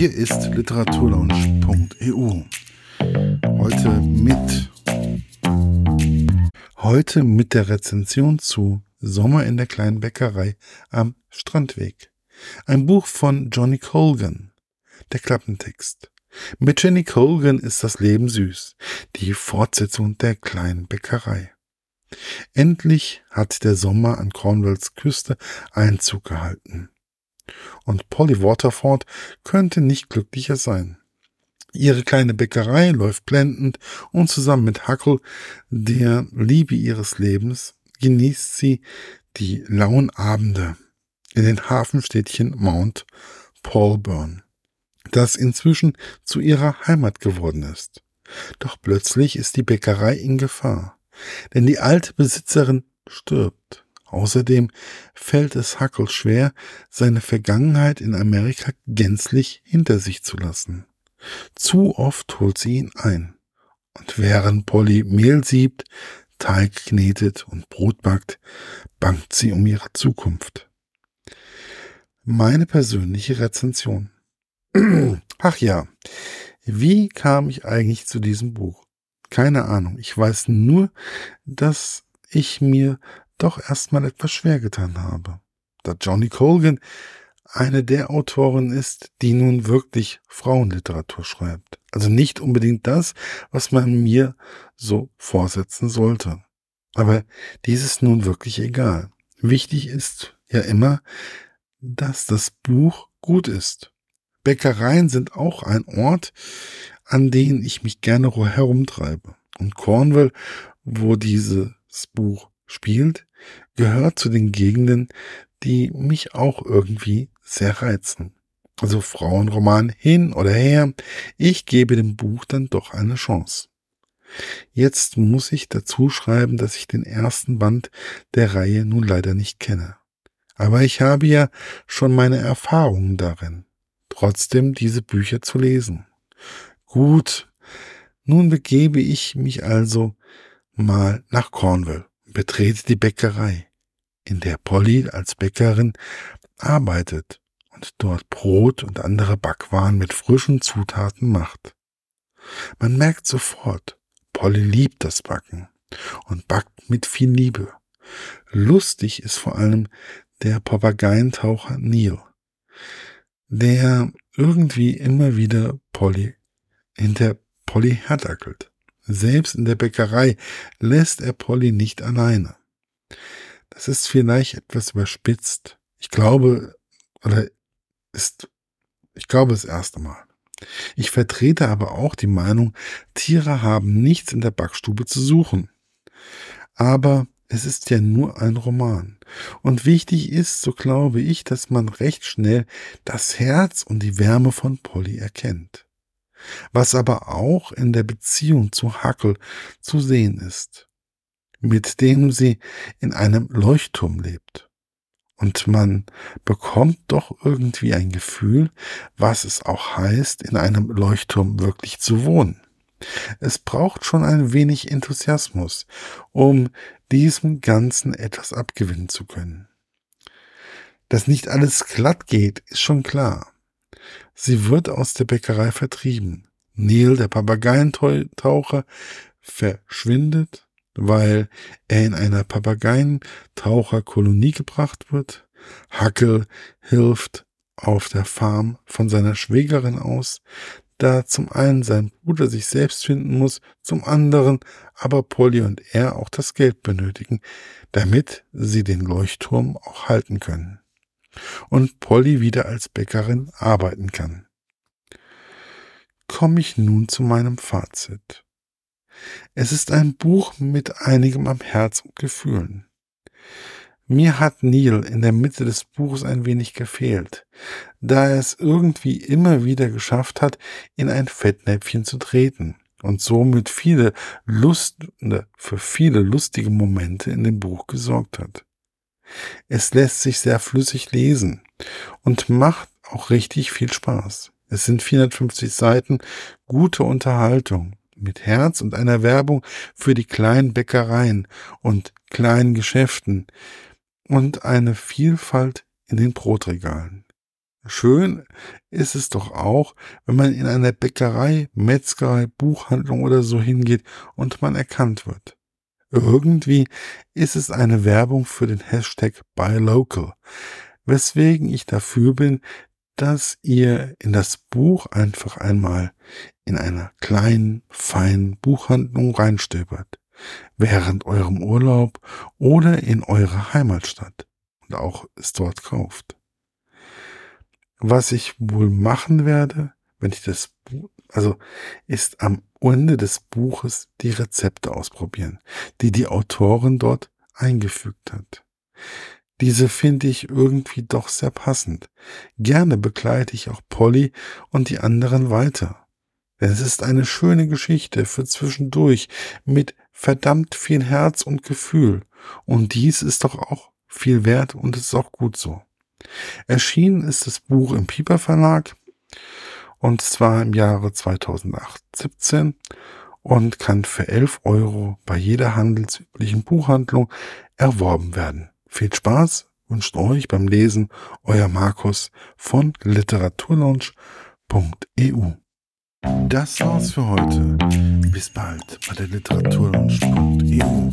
Hier ist literaturlaunch.eu. Heute mit heute mit der Rezension zu Sommer in der kleinen Bäckerei am Strandweg. Ein Buch von Johnny Colgan. Der Klappentext. Mit Jenny Colgan ist das Leben süß. Die Fortsetzung der kleinen Bäckerei. Endlich hat der Sommer an Cornwalls Küste Einzug gehalten. Und Polly Waterford könnte nicht glücklicher sein. Ihre kleine Bäckerei läuft blendend und zusammen mit Huckle, der Liebe ihres Lebens, genießt sie die lauen Abende in den Hafenstädtchen Mount Paulburn, das inzwischen zu ihrer Heimat geworden ist. Doch plötzlich ist die Bäckerei in Gefahr, denn die alte Besitzerin stirbt. Außerdem fällt es Huckle schwer, seine Vergangenheit in Amerika gänzlich hinter sich zu lassen. Zu oft holt sie ihn ein. Und während Polly Mehl siebt, Teig knetet und Brot backt, bangt sie um ihre Zukunft. Meine persönliche Rezension. Ach ja, wie kam ich eigentlich zu diesem Buch? Keine Ahnung. Ich weiß nur, dass ich mir doch erstmal etwas schwer getan habe. Da Johnny Colgan eine der Autoren ist, die nun wirklich Frauenliteratur schreibt. Also nicht unbedingt das, was man mir so vorsetzen sollte. Aber dies ist nun wirklich egal. Wichtig ist ja immer, dass das Buch gut ist. Bäckereien sind auch ein Ort, an denen ich mich gerne herumtreibe. Und Cornwall, wo dieses Buch spielt, gehört zu den Gegenden, die mich auch irgendwie sehr reizen. Also Frauenroman hin oder her, ich gebe dem Buch dann doch eine Chance. Jetzt muss ich dazu schreiben, dass ich den ersten Band der Reihe nun leider nicht kenne. Aber ich habe ja schon meine Erfahrungen darin, trotzdem diese Bücher zu lesen. Gut, nun begebe ich mich also mal nach Cornwall betrete die Bäckerei, in der Polly als Bäckerin arbeitet und dort Brot und andere Backwaren mit frischen Zutaten macht. Man merkt sofort, Polly liebt das Backen und backt mit viel Liebe. Lustig ist vor allem der Papageientaucher Neil, der irgendwie immer wieder Polly hinter Polly herdackelt. Selbst in der Bäckerei lässt er Polly nicht alleine. Das ist vielleicht etwas überspitzt. Ich glaube, oder ist, ich glaube das erste Mal. Ich vertrete aber auch die Meinung, Tiere haben nichts in der Backstube zu suchen. Aber es ist ja nur ein Roman. Und wichtig ist, so glaube ich, dass man recht schnell das Herz und die Wärme von Polly erkennt was aber auch in der Beziehung zu Hackel zu sehen ist, mit dem sie in einem Leuchtturm lebt. Und man bekommt doch irgendwie ein Gefühl, was es auch heißt, in einem Leuchtturm wirklich zu wohnen. Es braucht schon ein wenig Enthusiasmus, um diesem Ganzen etwas abgewinnen zu können. Dass nicht alles glatt geht, ist schon klar. Sie wird aus der Bäckerei vertrieben. Neil, der Papageientaucher, verschwindet, weil er in einer Papageientaucherkolonie gebracht wird. Hackel hilft auf der Farm von seiner Schwägerin aus, da zum einen sein Bruder sich selbst finden muss, zum anderen aber Polly und er auch das Geld benötigen, damit sie den Leuchtturm auch halten können und Polly wieder als Bäckerin arbeiten kann. Komme ich nun zu meinem Fazit. Es ist ein Buch mit einigem am Herz und Gefühlen. Mir hat Neil in der Mitte des Buches ein wenig gefehlt, da er es irgendwie immer wieder geschafft hat, in ein Fettnäpfchen zu treten und somit viele Lust, ne, für viele lustige Momente in dem Buch gesorgt hat. Es lässt sich sehr flüssig lesen und macht auch richtig viel Spaß. Es sind 450 Seiten, gute Unterhaltung mit Herz und einer Werbung für die kleinen Bäckereien und kleinen Geschäften und eine Vielfalt in den Brotregalen. Schön ist es doch auch, wenn man in einer Bäckerei, Metzgerei, Buchhandlung oder so hingeht und man erkannt wird. Irgendwie ist es eine Werbung für den Hashtag Buy Local, weswegen ich dafür bin, dass ihr in das Buch einfach einmal in einer kleinen, feinen Buchhandlung reinstöbert, während eurem Urlaub oder in eurer Heimatstadt und auch es dort kauft. Was ich wohl machen werde, wenn ich das also ist am Ende des Buches die Rezepte ausprobieren, die die Autorin dort eingefügt hat. Diese finde ich irgendwie doch sehr passend. Gerne begleite ich auch Polly und die anderen weiter. Denn es ist eine schöne Geschichte für zwischendurch mit verdammt viel Herz und Gefühl. Und dies ist doch auch viel wert und ist auch gut so. Erschienen ist das Buch im Pieper Verlag und zwar im Jahre 2017 und kann für 11 Euro bei jeder handelsüblichen Buchhandlung erworben werden. Viel Spaß wünscht euch beim Lesen euer Markus von literaturlaunch.eu. Das war's für heute. Bis bald bei der literaturlaunch.eu.